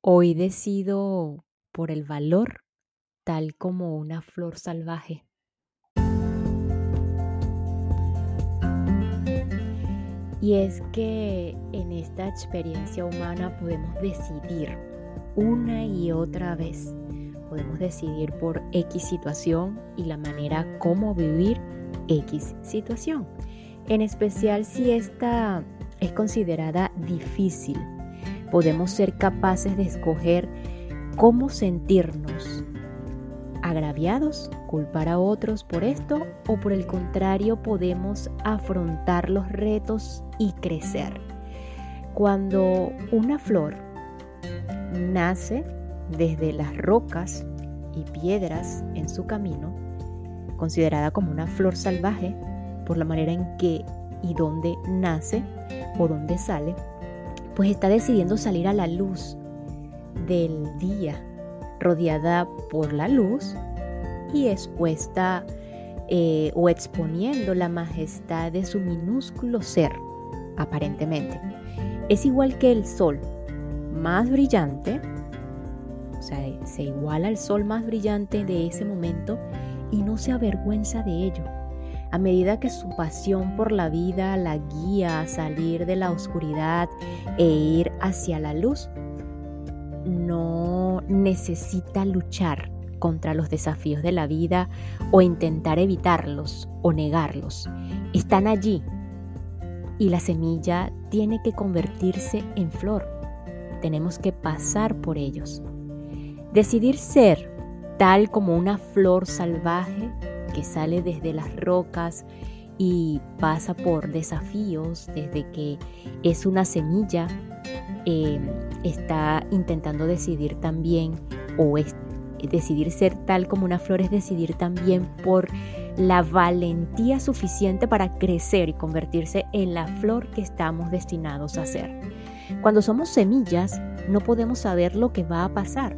Hoy decido por el valor, tal como una flor salvaje. Y es que en esta experiencia humana podemos decidir una y otra vez. Podemos decidir por X situación y la manera como vivir X situación. En especial si esta es considerada difícil. Podemos ser capaces de escoger cómo sentirnos agraviados, culpar a otros por esto o por el contrario podemos afrontar los retos y crecer. Cuando una flor nace desde las rocas y piedras en su camino, considerada como una flor salvaje por la manera en que y dónde nace o dónde sale, pues está decidiendo salir a la luz del día rodeada por la luz y expuesta eh, o exponiendo la majestad de su minúsculo ser, aparentemente. Es igual que el sol, más brillante, o sea, se iguala al sol más brillante de ese momento y no se avergüenza de ello. A medida que su pasión por la vida la guía a salir de la oscuridad e ir hacia la luz, no necesita luchar contra los desafíos de la vida o intentar evitarlos o negarlos. Están allí y la semilla tiene que convertirse en flor. Tenemos que pasar por ellos. Decidir ser tal como una flor salvaje sale desde las rocas y pasa por desafíos desde que es una semilla Em, está intentando decidir también o es, decidir ser tal como una flor es decidir también por la valentía suficiente para crecer y convertirse en la flor que estamos destinados a ser. Cuando somos semillas no podemos saber lo que va a pasar.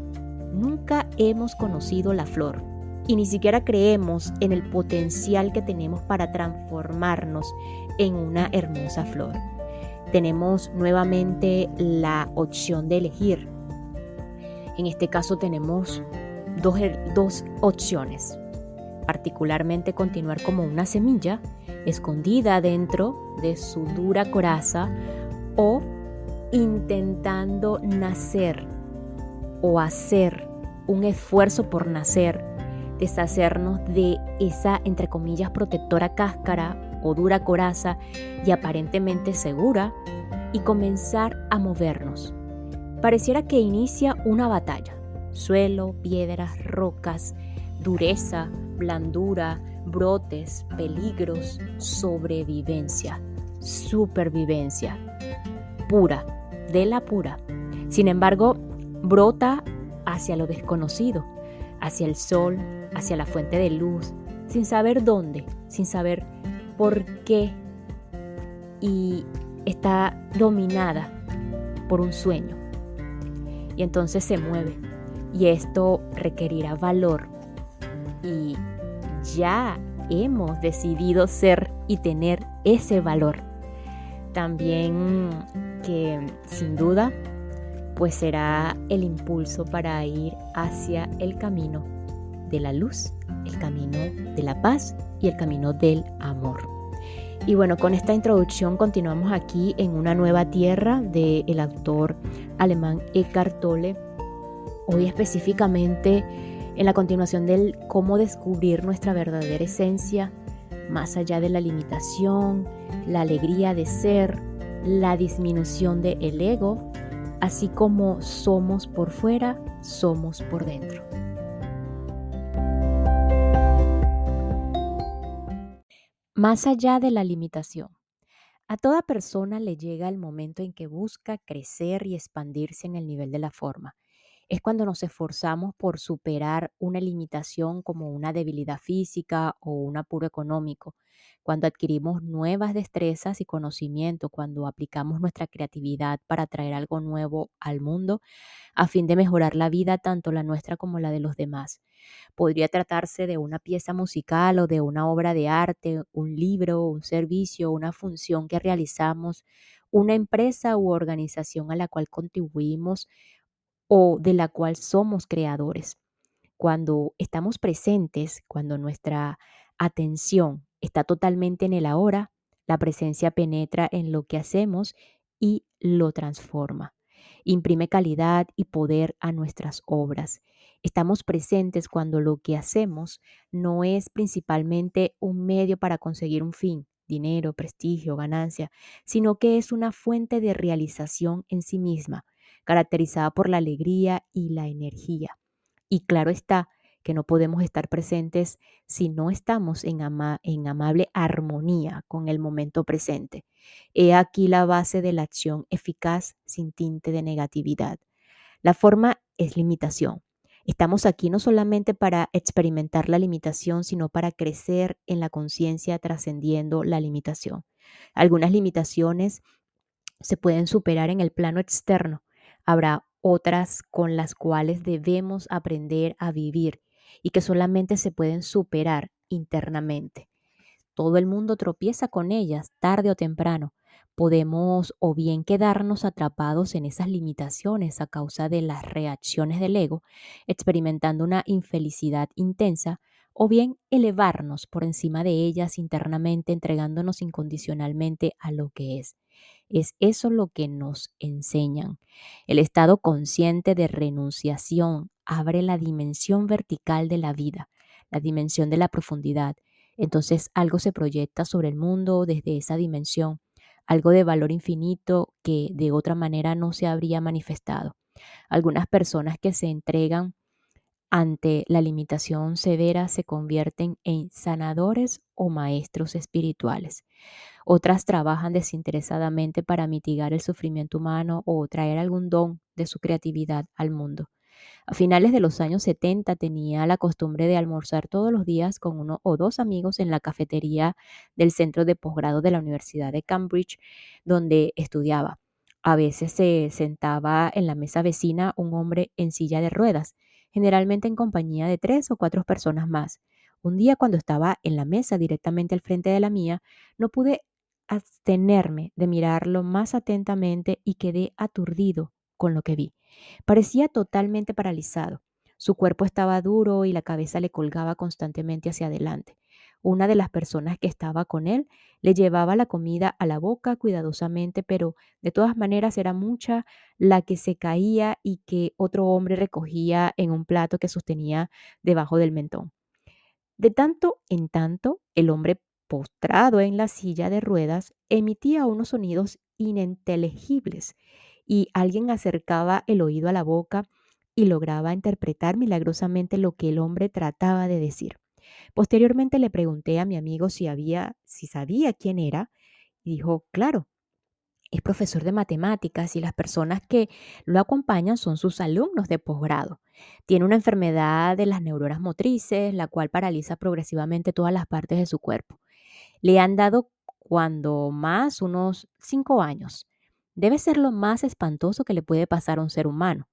Nunca hemos conocido la flor y ni siquiera creemos en el potencial que tenemos para transformarnos en una hermosa flor tenemos nuevamente la opción de elegir. En este caso tenemos dos, opciones. Particularmente continuar como una semilla escondida dentro de su dura coraza o intentando nacer o hacer un esfuerzo por nacer, deshacernos de esa, entre comillas, protectora cáscara o dura coraza y aparentemente segura y comenzar a movernos. Pareciera que inicia una batalla. Suelo, piedras, rocas, dureza, blandura, brotes, peligros, sobrevivencia, supervivencia, pura, de la pura. Sin embargo, brota hacia lo desconocido, hacia el sol, hacia la fuente de luz, sin saber dónde, sin saber por qué y está dominada por un sueño. Y entonces se mueve. Y esto requerirá valor. Y ya hemos decidido ser y tener ese valor. También que sin duda pues será el impulso para ir hacia el camino de la luz, el camino de la paz y el camino del amor. Y bueno, con esta introducción continuamos aquí en una nueva tierra del autor alemán Eckhart Tolle. Hoy específicamente en la continuación del cómo descubrir nuestra verdadera esencia, más allá de la limitación, la alegría de ser, la disminución del ego, así como somos por fuera, somos por dentro. Más allá de la limitación, a toda persona le llega el momento en que busca crecer y expandirse en el nivel de la forma. Es cuando nos esforzamos por superar una limitación como una debilidad física o un apuro económico, cuando adquirimos nuevas destrezas y conocimiento, cuando aplicamos nuestra creatividad para traer algo nuevo al mundo a fin de mejorar la vida tanto la nuestra como la de los demás. Podría tratarse de una pieza musical o de una obra de arte, un libro, un servicio, una función que realizamos, una empresa u organización a la cual contribuimos o de la cual somos creadores. Cuando estamos presentes, cuando nuestra atención está totalmente en el ahora, la presencia penetra en lo que hacemos y lo transforma. Imprime calidad y poder a nuestras obras. Estamos presentes cuando lo que hacemos no es principalmente un medio para conseguir un fin, dinero, prestigio, ganancia, sino que es una fuente de realización en sí misma, caracterizada por la alegría y la energía. Y claro está que no podemos estar presentes si no estamos en, amable armonía con el momento presente. He aquí la base de la acción eficaz sin tinte de negatividad. La forma es limitación. Estamos aquí no solamente para experimentar la limitación, sino para crecer en la conciencia trascendiendo la limitación. Algunas limitaciones se pueden superar en el plano externo. Habrá otras con las cuales debemos aprender a vivir y que solamente se pueden superar internamente. Todo el mundo tropieza con ellas tarde o temprano. Podemos o bien quedarnos atrapados en esas limitaciones a causa de las reacciones del ego, experimentando una infelicidad intensa, o bien elevarnos por encima de ellas internamente, entregándonos incondicionalmente a lo que es. Es eso lo que nos enseñan. El estado consciente de renunciación abre la dimensión vertical de la vida, la dimensión de la profundidad. Entonces algo se proyecta sobre el mundo desde esa dimensión, algo de valor infinito que de otra manera no se habría manifestado. Algunas personas que se entregan ante la limitación severa se convierten en sanadores o maestros espirituales. Otras trabajan desinteresadamente para mitigar el sufrimiento humano o traer algún don de su creatividad al mundo. A finales de los años 70 tenía la costumbre de almorzar todos los días con uno o dos amigos en la cafetería del centro de posgrado de la Universidad de Cambridge, donde estudiaba. A veces se sentaba en la mesa vecina un hombre en silla de ruedas, generalmente en compañía de tres o cuatro personas más. Un día cuando estaba en la mesa directamente al frente de la mía, no pude abstenerme de mirarlo más atentamente y quedé aturdido con lo que vi. Parecía totalmente paralizado. Su cuerpo estaba duro y la cabeza le colgaba constantemente hacia adelante. Una de las personas que estaba con él le llevaba la comida a la boca cuidadosamente, pero de todas maneras era mucha la que se caía y que otro hombre recogía en un plato que sostenía debajo del mentón. De tanto en tanto, el hombre postrado en la silla de ruedas emitía unos sonidos ininteligibles y alguien acercaba el oído a la boca y lograba interpretar milagrosamente lo que el hombre trataba de decir. Posteriormente le pregunté a mi amigo si había si sabía quién era y dijo, "Claro, es profesor de matemáticas y las personas que lo acompañan son sus alumnos de posgrado. Tiene una enfermedad de las neuronas motrices, la cual paraliza progresivamente todas las partes de su cuerpo. Le han dado cuando más unos cinco años. Debe ser lo más espantoso que le puede pasar a un ser humano.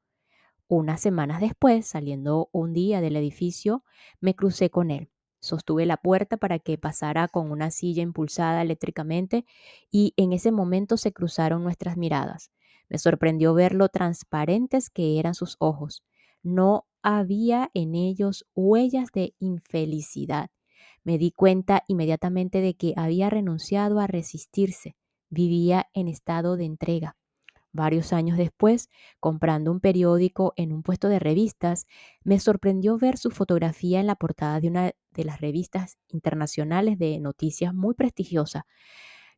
Unas semanas después, saliendo un día del edificio, me crucé con él. Sostuve la puerta para que pasara con una silla impulsada eléctricamente y en ese momento se cruzaron nuestras miradas. Me sorprendió ver lo transparentes que eran sus ojos. No había en ellos huellas de infelicidad. Me di cuenta inmediatamente de que había renunciado a resistirse vivía en estado de entrega. Varios años después, comprando un periódico en un puesto de revistas, me sorprendió ver su fotografía en la portada de una de las revistas internacionales de noticias muy prestigiosa.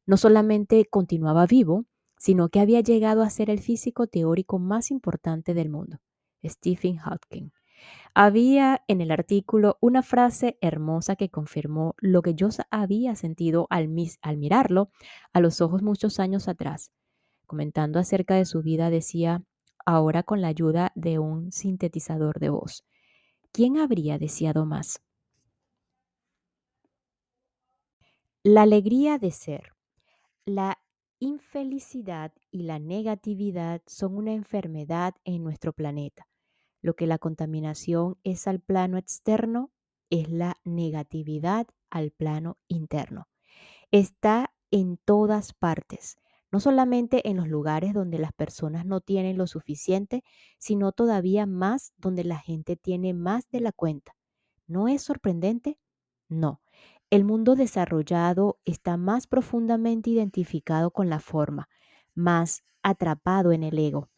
No solamente continuaba vivo, sino que había llegado a ser el físico teórico más importante del mundo, Stephen Hawking. Había en el artículo una frase hermosa que confirmó lo que yo había sentido al, mirarlo a los ojos muchos años atrás. Comentando acerca de su vida decía, ahora con la ayuda de un sintetizador de voz. ¿Quién habría deseado más? La alegría de ser. La infelicidad y la negatividad son una enfermedad en nuestro planeta. Lo que la contaminación es al plano externo es la negatividad al plano interno. Está en todas partes. no solamente en los lugares donde las personas no tienen lo suficiente, sino todavía más donde la gente tiene más de la cuenta. ¿No es sorprendente? No. El mundo desarrollado está más profundamente identificado con la forma, más atrapado en el ego.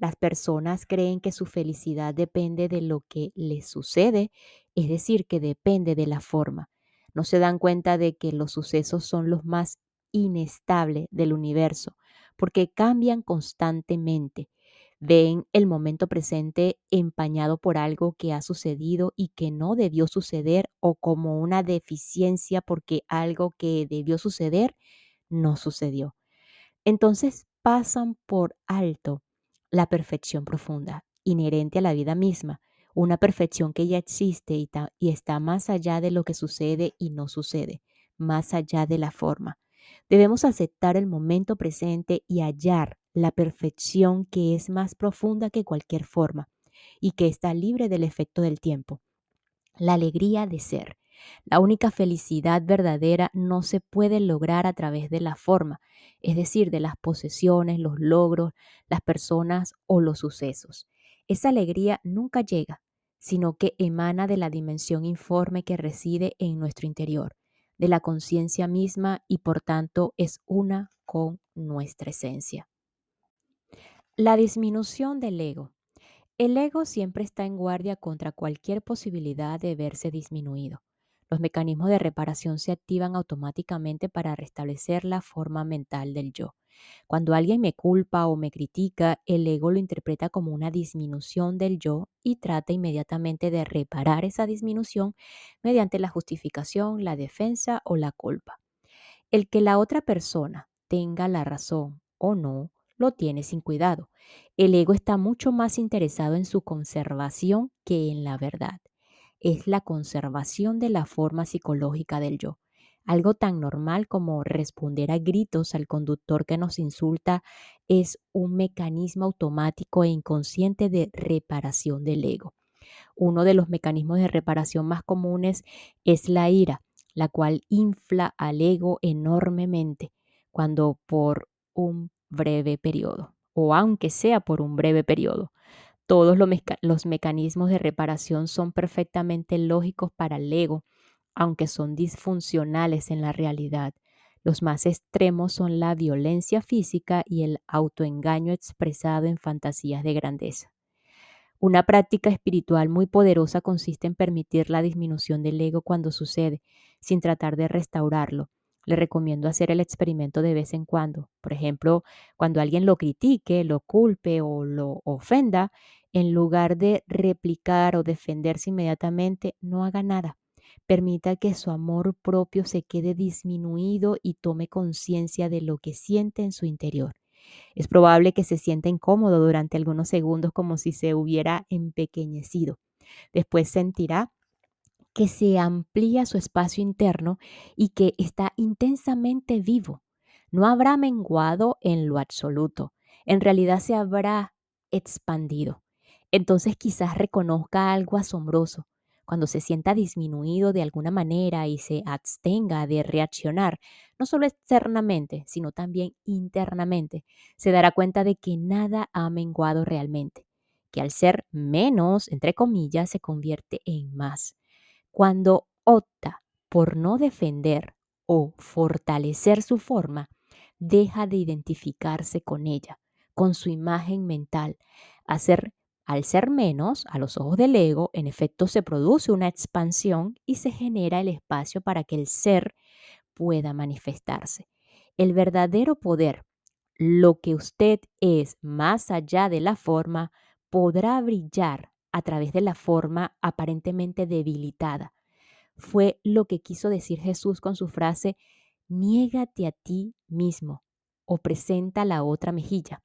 Las personas creen que su felicidad depende de lo que les sucede, es decir, que depende de la forma. No se dan cuenta de que los sucesos son los más inestable del universo, porque cambian constantemente. Ven el momento presente empañado por algo que ha sucedido y que no debió suceder o como una deficiencia porque algo que debió suceder no sucedió. Entonces pasan por alto la perfección profunda, inherente a la vida misma, una perfección que ya existe y, está más allá de lo que sucede y no sucede, más allá de la forma. Debemos aceptar el momento presente y hallar la perfección que es más profunda que cualquier forma y que está libre del efecto del tiempo. La alegría de ser. La única felicidad verdadera no se puede lograr a través de la forma, es decir, de las posesiones, los logros, las personas o los sucesos. Esa alegría nunca llega, sino que emana de la dimensión informe que reside en nuestro interior de la conciencia misma y por tanto es una con nuestra esencia. La disminución del ego. El ego siempre está en guardia contra cualquier posibilidad de verse disminuido. Los mecanismos de reparación se activan automáticamente para restablecer la forma mental del yo. Cuando alguien me culpa o me critica, el ego lo interpreta como una disminución del yo y trata inmediatamente de reparar esa disminución mediante la justificación, la defensa o la culpa. El que la otra persona tenga la razón o no, lo tiene sin cuidado. El ego está mucho más interesado en su conservación que en la verdad. Es la conservación de la forma psicológica del yo. Algo tan normal como responder a gritos al conductor que nos insulta es un mecanismo automático e inconsciente de reparación del ego. Uno de los mecanismos de reparación más comunes es la ira, la cual infla al ego enormemente cuando por un breve periodo, o aunque sea por un breve periodo. Todos los, mecanismos de reparación son perfectamente lógicos para el ego aunque son disfuncionales en la realidad. Los más extremos son la violencia física y el autoengaño expresado en fantasías de grandeza. Una práctica espiritual muy poderosa consiste en permitir la disminución del ego cuando sucede, sin tratar de restaurarlo. Le recomiendo hacer el experimento de vez en cuando. Por ejemplo, cuando alguien lo critique, lo culpe o lo ofenda, en lugar de replicar o defenderse inmediatamente, no haga nada. Permita que su amor propio se quede disminuido y tome conciencia de lo que siente en su interior. Es probable que se sienta incómodo durante algunos segundos como si se hubiera empequeñecido. Después sentirá que se amplía su espacio interno y que está intensamente vivo. No habrá menguado en lo absoluto. En realidad se habrá expandido. Entonces quizás reconozca algo asombroso, cuando se sienta disminuido de alguna manera y se abstenga de reaccionar, no solo externamente, sino también internamente, se dará cuenta de que nada ha menguado realmente, que al ser menos, entre comillas, se convierte en más. Cuando opta por no defender o fortalecer su forma, deja de identificarse con ella, con su imagen mental, hacer al ser menos, a los ojos del ego, en efecto se produce una expansión y se genera el espacio para que el ser pueda manifestarse. El verdadero poder, lo que usted es más allá de la forma, podrá brillar a través de la forma aparentemente debilitada. Fue lo que quiso decir Jesús con su frase, niégate a ti mismo o presenta la otra mejilla.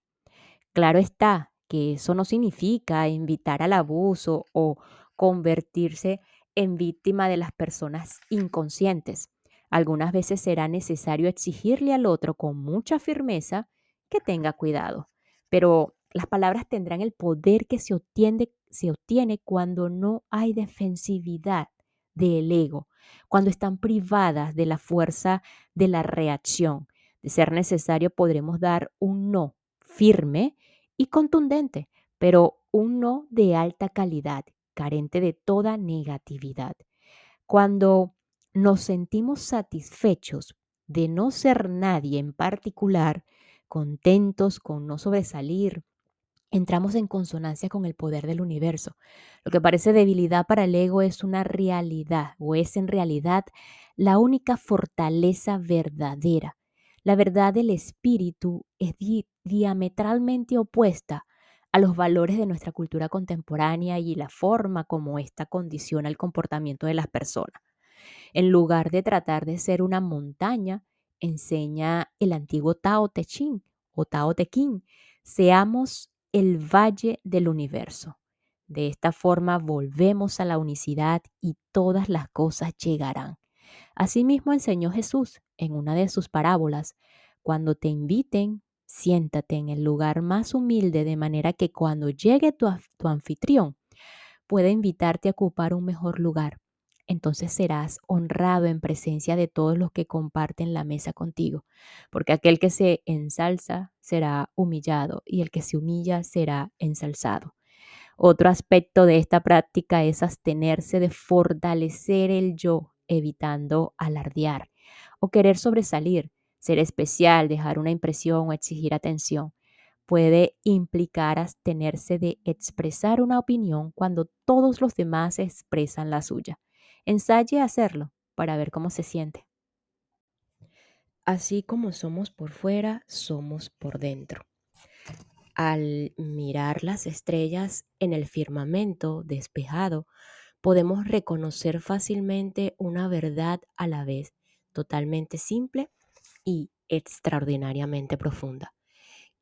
Claro está, que eso no significa invitar al abuso o convertirse en víctima de las personas inconscientes. Algunas veces será necesario exigirle al otro con mucha firmeza que tenga cuidado, pero las palabras tendrán el poder que se obtiene, se obtiene cuando no hay defensividad del ego, cuando están privadas de la fuerza de la reacción, De ser necesario, podremos dar un no firme y contundente, pero un no de alta calidad, carente de toda negatividad. Cuando nos sentimos satisfechos de no ser nadie en particular, contentos con no sobresalir, entramos en consonancia con el poder del universo. Lo que parece debilidad para el ego es una realidad o es en realidad la única fortaleza verdadera. La verdad del espíritu es diametralmente opuesta a los valores de nuestra cultura contemporánea y la forma como ésta condiciona el comportamiento de las personas. En lugar de tratar de ser una montaña, enseña el antiguo Tao Te Ching o Tao Te Ching, seamos el valle del universo. De esta forma volvemos a la unicidad y todas las cosas llegarán. Asimismo enseñó Jesús en una de sus parábolas, cuando te inviten, siéntate en el lugar más humilde de manera que cuando llegue tu, anfitrión pueda invitarte a ocupar un mejor lugar entonces serás honrado en presencia de todos los que comparten la mesa contigo, porque aquel que se ensalza será humillado y el que se humilla será ensalzado. Otro aspecto de esta práctica es abstenerse de fortalecer el yo, evitando alardear o querer sobresalir, ser especial, dejar una impresión o exigir atención. Puede implicar abstenerse de expresar una opinión cuando todos los demás expresan la suya. Ensaye hacerlo para ver cómo se siente. Así como somos por fuera, somos por dentro. Al mirar las estrellas en el firmamento despejado, podemos reconocer fácilmente una verdad a la vez totalmente simple y extraordinariamente profunda.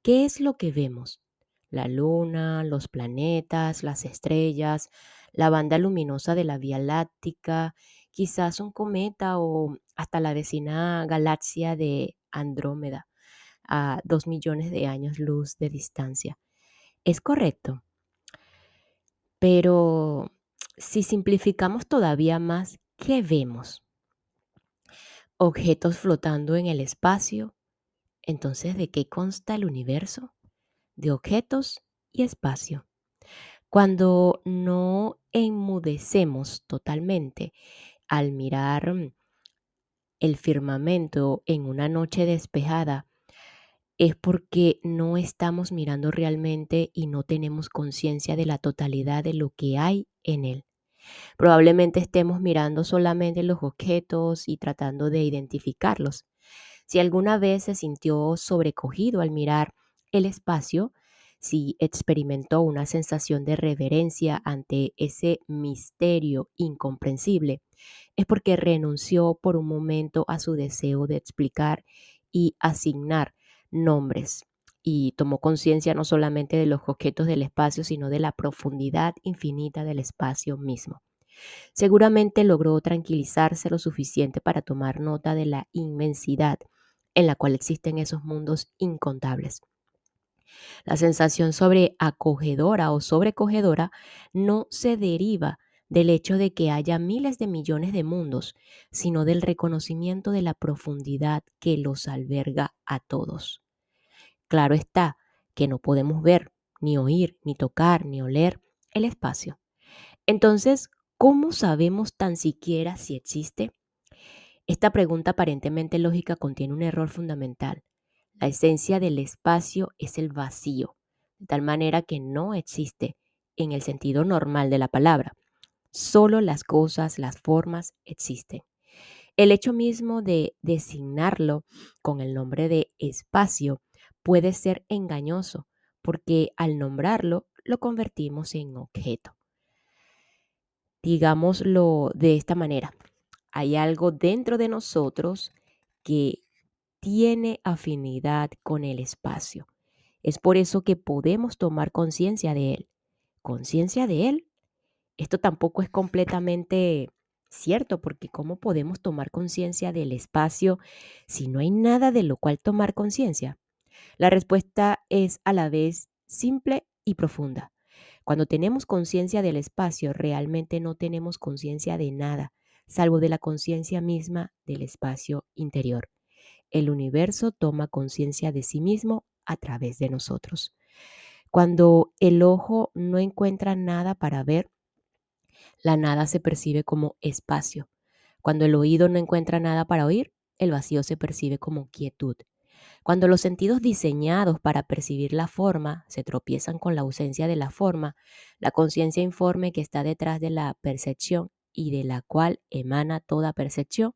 ¿Qué es lo que vemos? La luna, los planetas, las estrellas, la banda luminosa de la Vía Láctea, quizás un cometa o hasta la vecina galaxia de Andrómeda a dos millones de años luz de distancia. Es correcto. Pero si simplificamos todavía más, ¿qué vemos? Objetos flotando en el espacio. Entonces, ¿de qué consta el universo? De objetos y espacio. Cuando no enmudecemos totalmente al mirar mm, el firmamento en una noche despejada, es porque no estamos mirando realmente y no tenemos conciencia de la totalidad de lo que hay en él. Probablemente estemos mirando solamente los objetos y tratando de identificarlos. Si alguna vez se sintió sobrecogido al mirar el espacio, si experimentó una sensación de reverencia ante ese misterio incomprensible, es porque renunció por un momento a su deseo de explicar y asignar nombres y tomó conciencia no solamente de los objetos del espacio, sino de la profundidad infinita del espacio mismo. Seguramente logró tranquilizarse lo suficiente para tomar nota de la inmensidad en la cual existen esos mundos incontables. La sensación sobre acogedora o sobrecogedora no se deriva del hecho de que haya miles de millones de mundos, sino del reconocimiento de la profundidad que los alberga a todos. Claro está que no podemos ver, ni oír, ni tocar, ni oler el espacio. Entonces, ¿cómo sabemos tan siquiera si existe? Esta pregunta aparentemente lógica contiene un error fundamental. La esencia del espacio es el vacío, de tal manera que no existe en el sentido normal de la palabra. Solo las cosas, las formas existen. El hecho mismo de designarlo con el nombre de espacio puede ser engañoso porque al nombrarlo lo convertimos en objeto. Digámoslo de esta manera, hay algo dentro de nosotros que tiene afinidad con el espacio. Es por eso que podemos tomar conciencia de él. ¿Conciencia de él? Esto tampoco es completamente cierto, porque ¿cómo podemos tomar conciencia del espacio si no hay nada de lo cual tomar conciencia? La respuesta es a la vez simple y profunda. Cuando tenemos conciencia del espacio, realmente no tenemos conciencia de nada, salvo de la conciencia misma del espacio interior. el universo toma conciencia de sí mismo a través de nosotros. Cuando el ojo no encuentra nada para ver, la nada se percibe como espacio. Cuando el oído no encuentra nada para oír, el vacío se percibe como quietud. Cuando los sentidos diseñados para percibir la forma se tropiezan con la ausencia de la forma, la conciencia informe que está detrás de la percepción y de la cual emana toda percepción,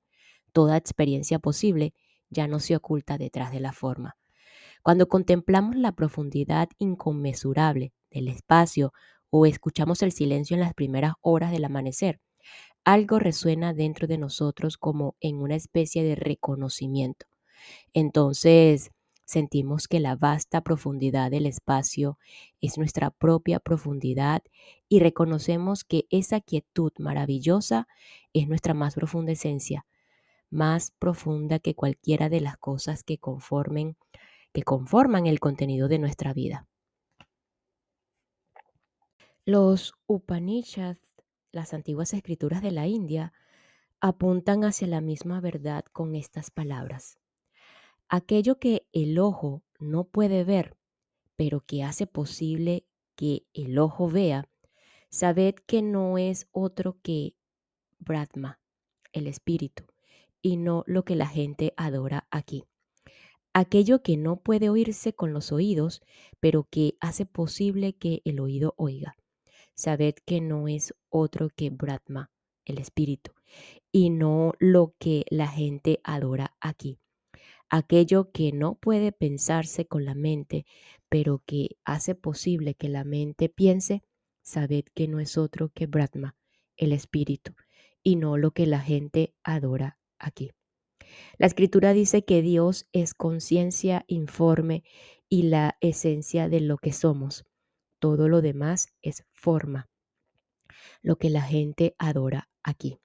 toda experiencia posible, ya no se oculta detrás de la forma. Cuando contemplamos la profundidad inconmensurable del espacio o escuchamos el silencio en las primeras horas del amanecer, algo resuena dentro de nosotros como en una especie de reconocimiento. Entonces sentimos que la vasta profundidad del espacio es nuestra propia profundidad y reconocemos que esa quietud maravillosa es nuestra más profunda esencia, más profunda que cualquiera de las cosas que conformen que conforman el contenido de nuestra vida. Los Upanishads, las antiguas escrituras de la India, apuntan hacia la misma verdad con estas palabras. Aquello que el ojo no puede ver, pero que hace posible que el ojo vea, sabed que no es otro que Brahma, el espíritu, y no lo que la gente adora aquí. Aquello que no puede oírse con los oídos, pero que hace posible que el oído oiga. Sabed que no es otro que Brahma, el espíritu, y no lo que la gente adora aquí aquello que no puede pensarse con la mente, pero que hace posible que la mente piense, sabed que no es otro que Brahma, el espíritu, y no lo que la gente adora aquí. La escritura dice que Dios es conciencia informe y la esencia de lo que somos. Todo lo demás es forma, lo que la gente adora aquí.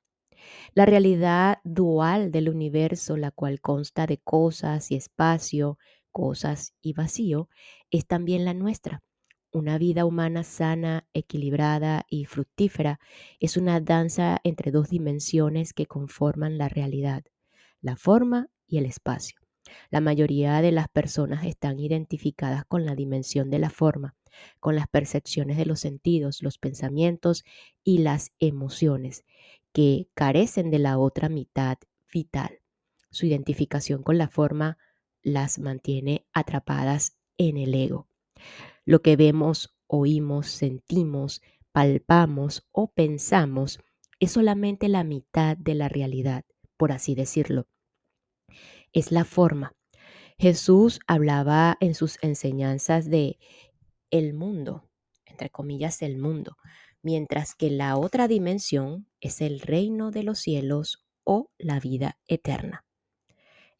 La realidad dual del universo, la cual consta de cosas y espacio, cosas y vacío, es también la nuestra. Una vida humana sana, equilibrada y fructífera es una danza entre dos dimensiones que conforman la realidad, la forma y el espacio. La mayoría de las personas están identificadas con la dimensión de la forma, con las percepciones de los sentidos, los pensamientos y las emociones, que carecen de la otra mitad vital. Su identificación con la forma las mantiene atrapadas en el ego. Lo que vemos, oímos, sentimos, palpamos o pensamos es solamente la mitad de la realidad, por así decirlo. Es la forma. Jesús hablaba en sus enseñanzas de el mundo, entre comillas, el mundo, mientras que la otra dimensión es el reino de los cielos o la vida eterna.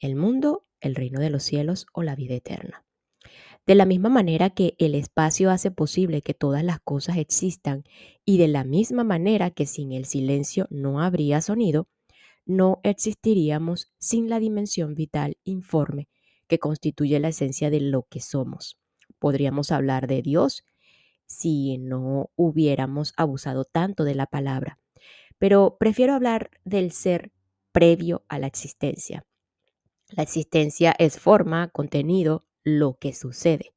El mundo, el reino de los cielos o la vida eterna. De la misma manera que el espacio hace posible que todas las cosas existan y de la misma manera que sin el silencio no habría sonido, no existiríamos sin la dimensión vital informe que constituye la esencia de lo que somos. Podríamos hablar de Dios si no hubiéramos abusado tanto de la palabra. Pero prefiero hablar del ser previo a la existencia. La existencia es forma, contenido, lo que sucede.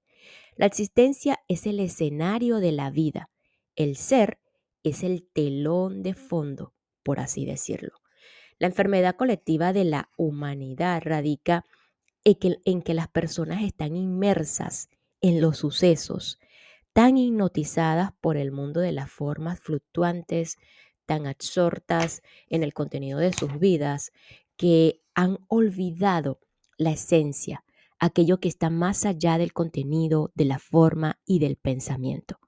La existencia es el escenario de la vida. El ser es el telón de fondo, por así decirlo. La enfermedad colectiva de la humanidad radica en que, en que las personas están inmersas en los sucesos, tan hipnotizadas por el mundo de las formas fluctuantes, tan absortas en el contenido de sus vidas, que han olvidado la esencia, aquello que está más allá del contenido, de la forma y del pensamiento.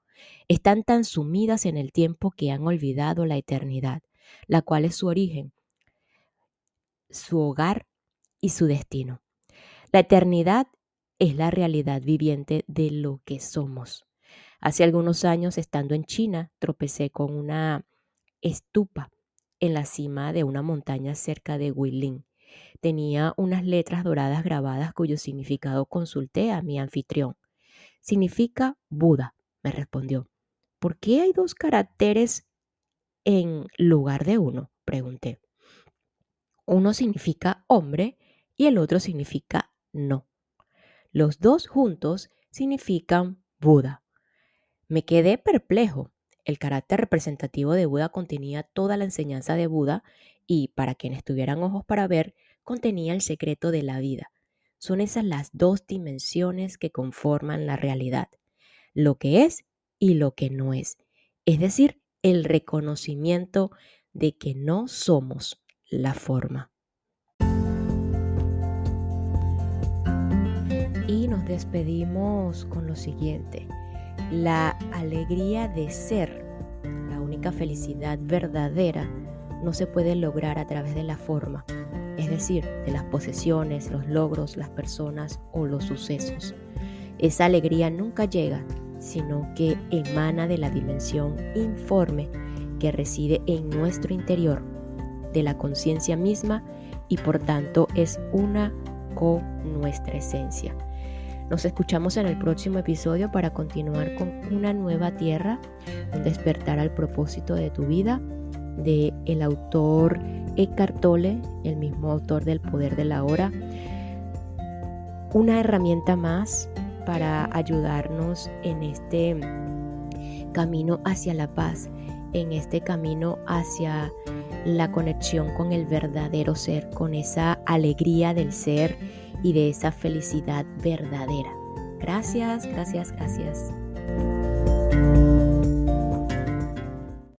Están tan sumidas en el tiempo que han olvidado la eternidad, la cual es su origen, su hogar y su destino. La eternidad es la realidad viviente de lo que somos. Hace algunos años, estando en China, tropecé con una estupa en la cima de una montaña cerca de Guilin. Tenía unas letras doradas grabadas cuyo significado consulté a mi anfitrión. Significa Buda, me respondió. ¿Por qué hay dos caracteres en lugar de uno? pregunté. Uno significa hombre y el otro significa no. Los dos juntos significan Buda. Me quedé perplejo. El carácter representativo de Buda contenía toda la enseñanza de Buda y, para quienes tuvieran ojos para ver, contenía el secreto de la vida. Son esas las dos dimensiones que conforman la realidad, lo que es y lo que no es, es decir, el reconocimiento de que no somos la forma. Y nos despedimos con lo siguiente. La alegría de ser, la única felicidad verdadera, no se puede lograr a través de la forma, es decir, de las posesiones, los logros, las personas o los sucesos. Esa alegría nunca llega, sino que emana de la dimensión informe que reside en nuestro interior, de la conciencia misma y por tanto es una con nuestra esencia. Nos escuchamos en el próximo episodio para continuar con una nueva tierra, un despertar al propósito de tu vida, de el autor Eckhart Tolle, el mismo autor del Poder de la Hora. Una herramienta más para ayudarnos en este camino hacia la paz, en este camino hacia la conexión con el verdadero ser, con esa alegría del ser y de esa felicidad verdadera. Gracias, gracias, gracias.